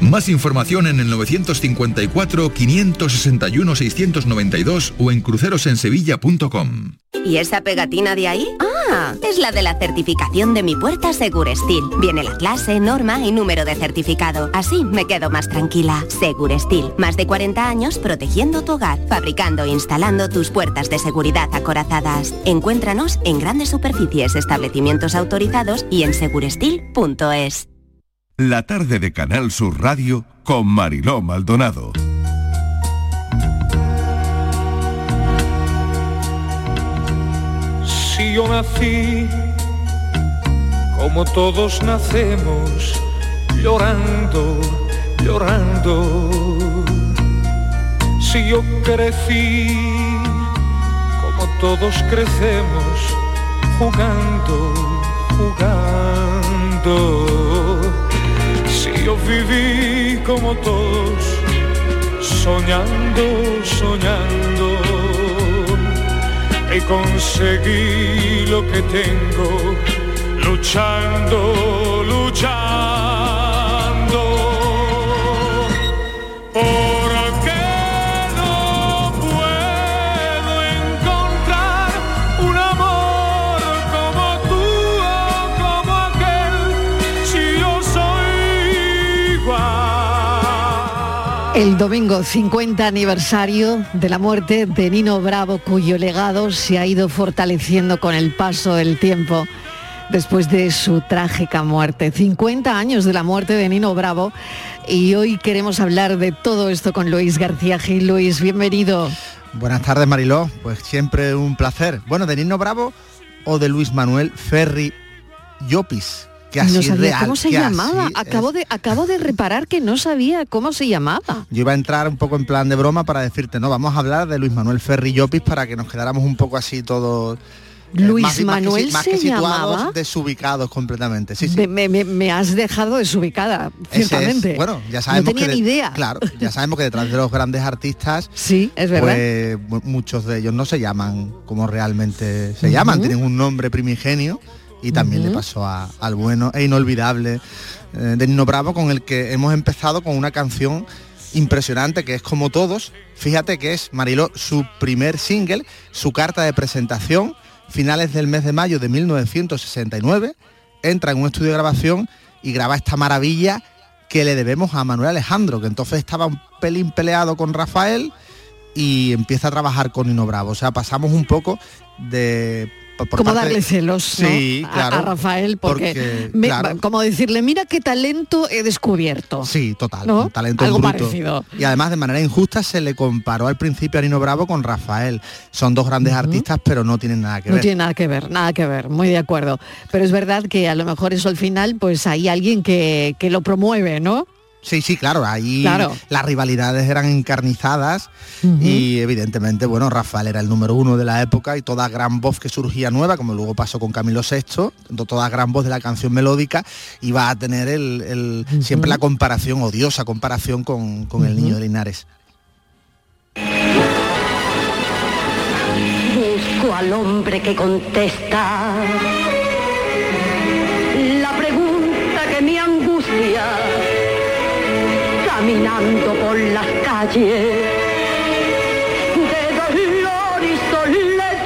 Más información en el 954-561-692 o en crucerosensevilla.com. ¿Y esa pegatina de ahí? Ah, es la de la certificación de mi puerta Segurestil. Viene la clase, norma y número de certificado. Así me quedo más tranquila. Segurestil, más de 40 años protegiendo tu hogar, fabricando e instalando tus puertas de seguridad acorazadas. Encuéntranos en grandes superficies, establecimientos autorizados y en segurestil.es. La tarde de Canal Sur Radio con Mariló Maldonado. Si yo nací como todos nacemos, llorando, llorando. Si yo crecí como todos crecemos, jugando, jugando. Yo viví como todos, soñando, soñando y conseguí lo que tengo, luchando, luchando. El domingo 50 aniversario de la muerte de Nino Bravo, cuyo legado se ha ido fortaleciendo con el paso del tiempo después de su trágica muerte. 50 años de la muerte de Nino Bravo y hoy queremos hablar de todo esto con Luis García Gil. Luis, bienvenido. Buenas tardes Mariló, pues siempre un placer. Bueno, de Nino Bravo o de Luis Manuel Ferri Llopis, que así no sabía real. cómo se llamaba. Acabo de, acabo de reparar que no sabía cómo se llamaba. Yo iba a entrar un poco en plan de broma para decirte, no, vamos a hablar de Luis Manuel Ferri Llopis para que nos quedáramos un poco así todos... eh, Luis más- más que Manuel más que situados, llamaba. desubicados completamente. Sí, sí. Me, me- me- has dejado desubicada, es- ciertamente. bueno, ya sabemos no tenía que de- ni idea. Claro, ya sabemos que detrás de los grandes artistas, sí, es verdad. pues mu- muchos de ellos no se llaman como realmente se llaman, tienen un nombre primigenio y también le pasó a- al bueno e inolvidable eh, de Nino Bravo con el que hemos empezado con una canción impresionante que es como todos. Fíjate que es Mariló su primer single, su carta de presentación, finales del mes de mayo de 1969, entra en un estudio de grabación y graba esta maravilla que le debemos a Manuel Alejandro, que entonces estaba un pelín peleado con Rafael y empieza a trabajar con Nino Bravo. O sea, pasamos un poco de... por- como parte- darle celos ¿no? Sí, a- claro. a, Rafael porque, porque, me- claro. como decirle mira qué talento he descubierto Sí, total, ¿No? un talento Algo bruto. parecido. Y además de manera injusta se le comparó al principio a Nino Bravo con Rafael. Son dos grandes artistas, pero no tienen nada que no ver. tiene nada que ver nada que ver muy de acuerdo pero es verdad que a lo mejor eso al final pues hay alguien que, que lo promueve no Sí, sí, claro, ahí Claro. las rivalidades eran encarnizadas y evidentemente, bueno, Rafael era el número uno de la época y toda gran voz que surgía nueva, como luego pasó con Camilo VI, to- toda gran voz de la canción melódica iba a tener el, el- siempre la comparación, odiosa comparación con, con el niño de Linares. Busco al hombre que contesta caminando por las calles de dolor y soledad.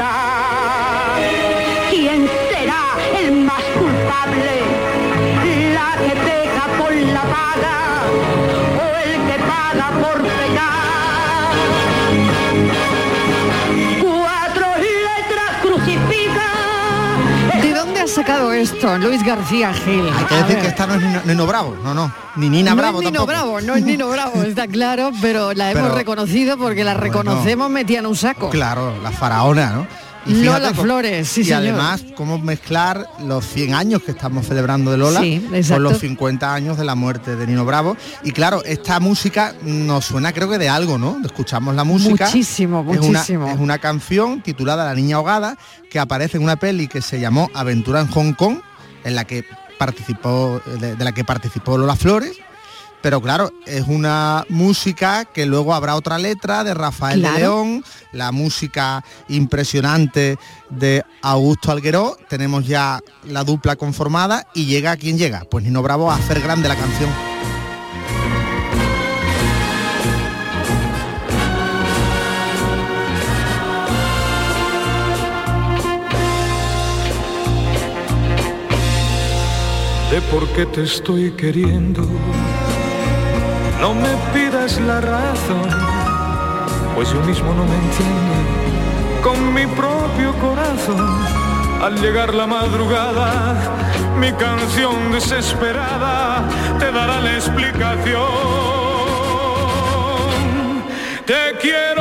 ¿Quién será el más culpable? La que peca paga por la paga o el que paga por pecar. Cuatro letras crucifican. ¿De dónde has sacado esto, Luis García Gil? Hay que decir que esta no es Nino, Nino Bravo, no, no, ni Nina no Bravo es Nino tampoco. Bravo, no es Nino Bravo, está claro, pero la hemos Pero- reconocido porque la reconocemos metida en un saco. Claro, la faraona, ¿no? Lola co- Flores, sí, Y señor. además, cómo mezclar los 100 años que estamos celebrando de Lola Sí, con los 50 años de la muerte de Nino Bravo. Y claro, esta música nos suena creo que de algo, ¿no? Escuchamos la música. Muchísimo, Es una, muchísimo. es una canción titulada La Niña Ahogada que aparece en una peli que se llamó Aventura en Hong Kong, en la que participó, de, de la que participó Lola Flores. Pero claro, es una música que luego habrá otra letra de Rafael Claro. de León, la música impresionante de Augusto Algueró, tenemos ya la dupla conformada y llega quien llega, pues Nino Bravo a hacer grande la canción. de por qué te estoy queriendo. No me pidas la razón, pues yo mismo no me entiendo. Con mi propio corazón, al llegar la madrugada, mi canción desesperada te dará la explicación. Te quiero,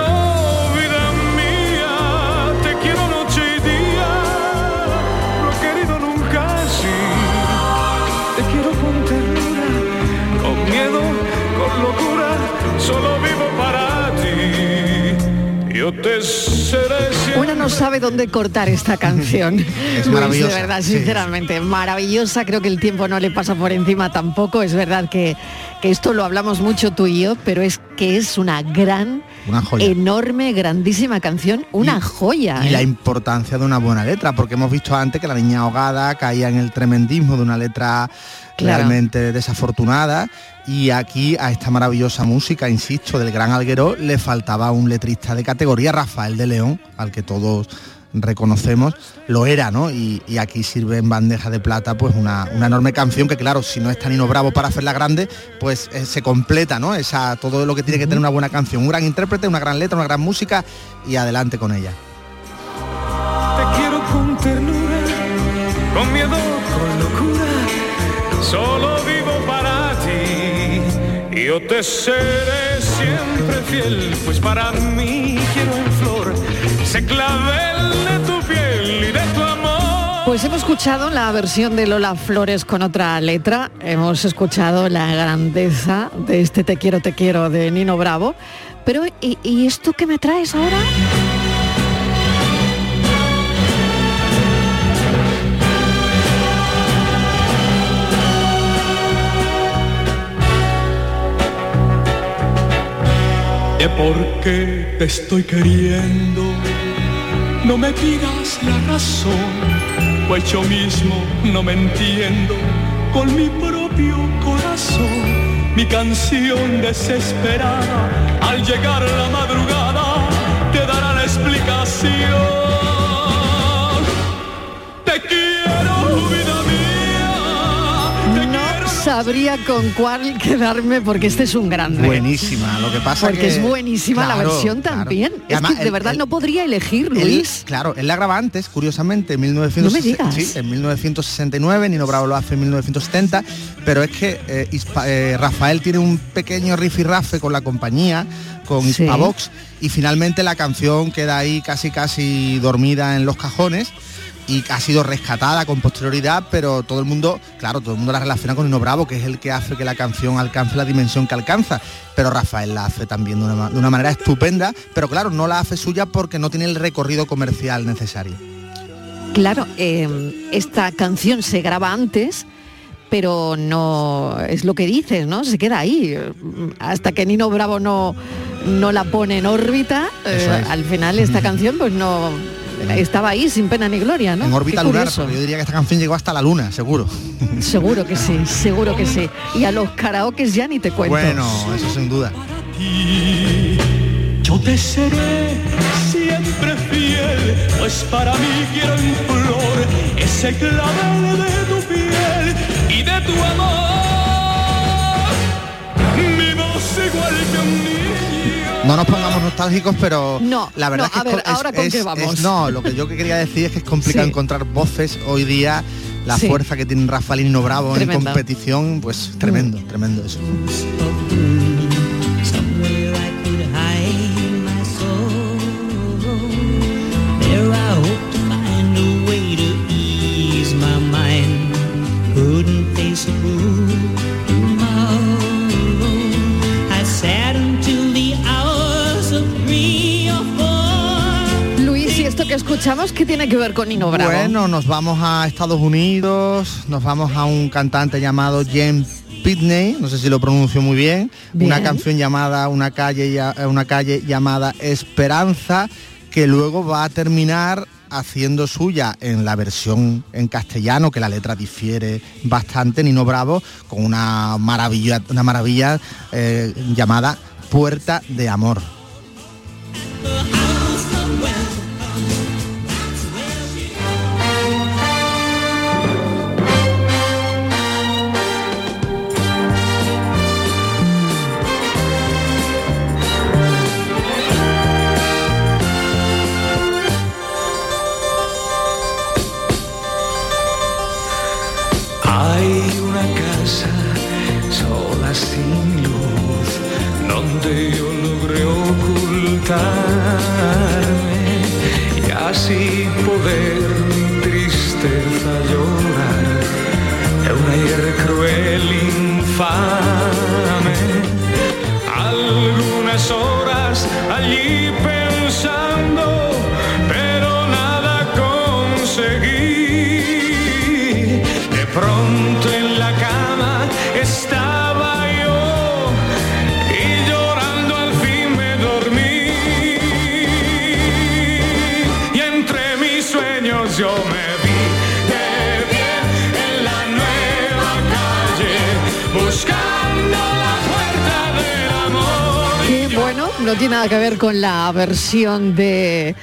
Yo te seré siempre. Uno no sabe dónde cortar esta canción. Es Luis, maravillosa, De verdad, sí. sinceramente, maravillosa. Creo que el tiempo no le pasa por encima tampoco. Es verdad que, que esto lo hablamos mucho tú y yo, pero es que es una gran, Una joya. enorme, grandísima canción, una joya. y ¿eh? la importancia de una buena letra, porque hemos visto antes que la niña ahogada caía en el tremendismo de una letra Claro. realmente desafortunada y aquí a esta maravillosa música, insisto, del gran Alguero le faltaba un letrista de categoría, Rafael de León, al que todos reconocemos, lo era, ¿no? Y, y aquí sirve en bandeja de plata pues una, una enorme canción que claro, si no está Nino Bravo para hacerla grande, pues eh, se completa, ¿no? Esa, todo lo que tiene que tener una buena canción, un gran intérprete, una gran letra, una gran música y adelante con ella. Te quiero con ternura, con miedo, con locura. Solo vivo para ti. Yo te seré siempre fiel, pues para mí quiero en flor. Pues hemos escuchado la versión de Lola Flores con otra letra, hemos escuchado la grandeza de este Te quiero, te quiero de Nino Bravo, pero ¿y, y esto que me traes ahora? De por qué te estoy queriendo. No me pidas la razón, pues yo mismo no me entiendo. Con mi propio corazón, mi canción desesperada, al llegar la madrugada, te dará la explicación. Sabría con cuál quedarme porque este es un grande. Buenísima, lo que pasa Porque que- es buenísima la versión claro. también. Es que de el- verdad el- no podría elegir, Luis. claro, él la graba antes, curiosamente, en 1960, No sí, en 1969, Nino Bravo lo hace en 1970, pero es que eh, eh, Rafael tiene un pequeño rifirrafe con la compañía, con Sí. Hispavox, y finalmente la canción queda ahí casi casi dormida en los cajones y ha sido rescatada con posterioridad, pero todo el mundo, claro, todo el mundo la relaciona con Nino Bravo, que es el que hace que la canción alcance la dimensión que alcanza. Pero Rafael la hace también de una, de una manera estupenda, pero claro, no la hace suya porque no tiene el recorrido comercial necesario. Claro, eh, esta canción se graba antes, pero no es lo que dices, ¿no? Se queda ahí. Hasta que Nino Bravo no, no la pone en órbita, eh, al final esta canción pues no estaba ahí sin pena ni gloria, ¿no? En órbita lunar, porque yo diría que esta canción llegó hasta la luna, seguro. Seguro que sí, seguro que sí. Y a los karaokes ya ni te cuento. Bueno, eso sin duda. Yo te seré siempre fiel, pues para mí quiero en flor ese clavel de tu piel y de tu amor. No nos pongamos nostálgicos, pero No, la verdad no, es que a ver, es co- es- ¿ahora con es- qué vamos? es- no, lo que yo que quería decir es que es complicado Sí. encontrar voces hoy día. La Sí. fuerza que tiene Rafael y Nino Bravo en competición, pues tremendo, Mm. tremendo eso. Que escuchamos qué tiene que ver con Nino Bravo? Bueno, nos vamos a Estados Unidos, nos vamos a un cantante llamado James Pitney, no sé si lo pronuncio muy bien, Bien. una canción llamada una calle, una calle llamada Esperanza, que luego va a terminar haciendo suya en la versión en castellano, que la letra difiere bastante, Nino Bravo, con una maravilla, una maravilla eh, llamada Puerta de Amor. Con la versión de eh,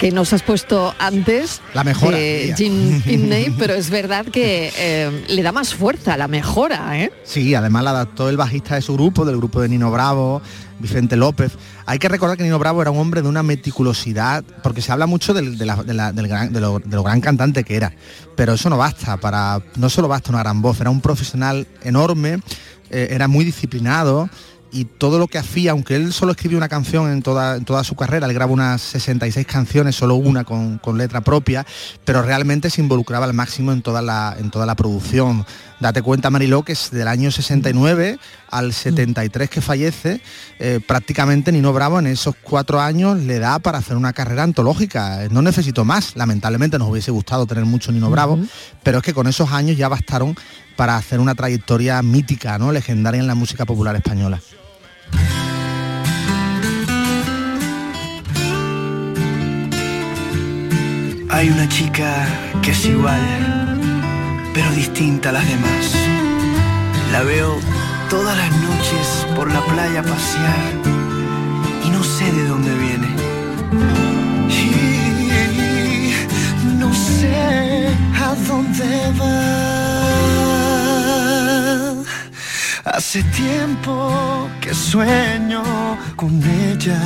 que nos has puesto antes La mejora, de. Jim Pitney, pero es verdad que eh, le da más fuerza la mejora, ¿eh? Sí, además la adaptó el bajista de su grupo, del grupo de Nino Bravo, Vicente López. Hay que recordar que Nino Bravo era un hombre de una meticulosidad, porque se habla mucho del, de la- de la- del gran, de, lo, de lo gran cantante que era, pero eso no basta, para, no solo basta una gran voz, era un profesional enorme, eh, era muy disciplinado y todo lo que hacía, aunque él solo escribió una canción en toda, en toda su carrera, él grabó unas 66 canciones, solo una con, con letra propia, pero realmente se involucraba al máximo en toda la, en toda la producción. Date cuenta, Mariló, que es del año 69 al 73 que fallece, eh, prácticamente Nino Bravo en esos cuatro años le da para hacer una carrera antológica. No necesito más, lamentablemente nos hubiese gustado tener mucho Nino Bravo, pero es que con esos años ya bastaron para hacer una trayectoria mítica, ¿no? legendaria en la música popular española. Hay una chica que es igual, pero distinta a las demás. La veo todas las noches por la playa pasear y no sé de dónde viene. Y no sé a dónde va. Hace tiempo que sueño con ella.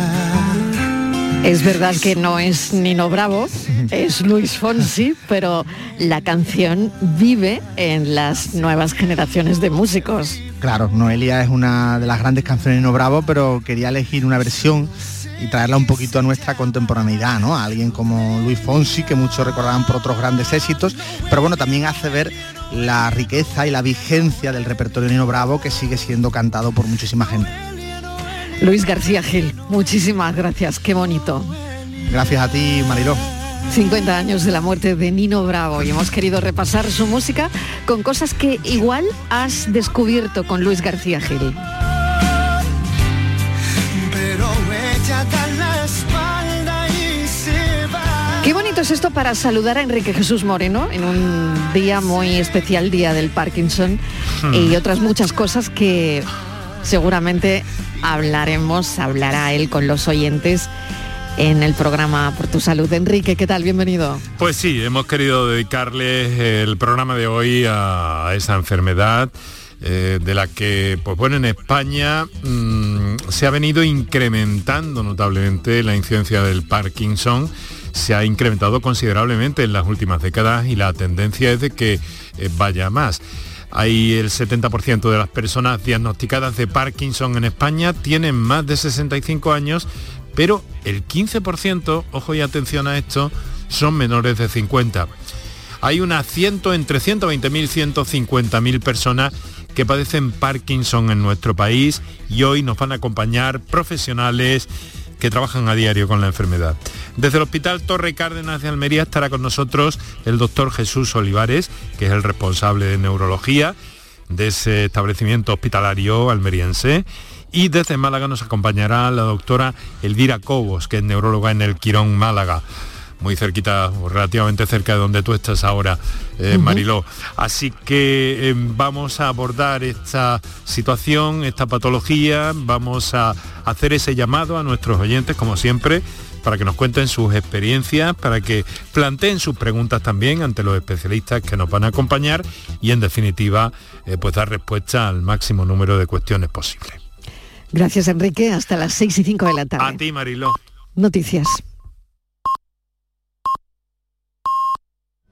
Es verdad que no es Nino Bravo, es Luis Fonsi, pero la canción vive en las nuevas generaciones de músicos. Claro, Noelia es una de las grandes canciones de Nino Bravo, pero quería elegir una versión y traerla un poquito a nuestra contemporaneidad, ¿no? A alguien como Luis Fonsi, que muchos recordarán por otros grandes éxitos, pero bueno, también hace ver la riqueza y la vigencia del repertorio Nino Bravo que sigue siendo cantado por muchísima gente. Luis García Gil, muchísimas gracias, qué bonito. Gracias a ti, Mariló. 50 años de la muerte de Nino Bravo y hemos querido repasar su música con cosas que igual has descubierto con Luis García Gil. Qué bonito es esto para saludar a Enrique Jesús Moreno en un día muy especial, Día del Parkinson, Hmm. y otras muchas cosas que seguramente hablaremos, hablará él con los oyentes en el programa Por tu Salud. Enrique, ¿qué tal? Bienvenido. Pues sí, hemos querido dedicarle el programa de hoy a esa enfermedad eh, de la que, pues bueno, en España mm, se ha venido incrementando notablemente la incidencia del Parkinson, se ha incrementado considerablemente en las últimas décadas y la tendencia es de que eh, vaya más. Hay el 70% de las personas diagnosticadas de Parkinson en España tienen más de 65 años, pero el 15%, ojo y atención a esto, son menores de 50. Hay unas 100, entre 120.000 y 150.000 personas que padecen Parkinson en nuestro país y hoy nos van a acompañar profesionales que trabajan a diario con la enfermedad. Desde el Hospital Torre Cárdenas de Almería estará con nosotros el doctor Jesús Olivares, que es el responsable de neurología de ese establecimiento hospitalario almeriense. Y desde Málaga nos acompañará la doctora Elvira Cobos, que es neuróloga en el Quirón Málaga muy cerquita, relativamente cerca de donde tú estás ahora, eh, Mariló. Así que eh, vamos a abordar esta situación, esta patología, vamos a hacer ese llamado a nuestros oyentes, como siempre, para que nos cuenten sus experiencias, para que planteen sus preguntas también ante los especialistas que nos van a acompañar y en definitiva eh, pues dar respuesta al máximo número de cuestiones posibles. Gracias Enrique, hasta las 6 y 5 de la tarde. A ti Mariló. Noticias.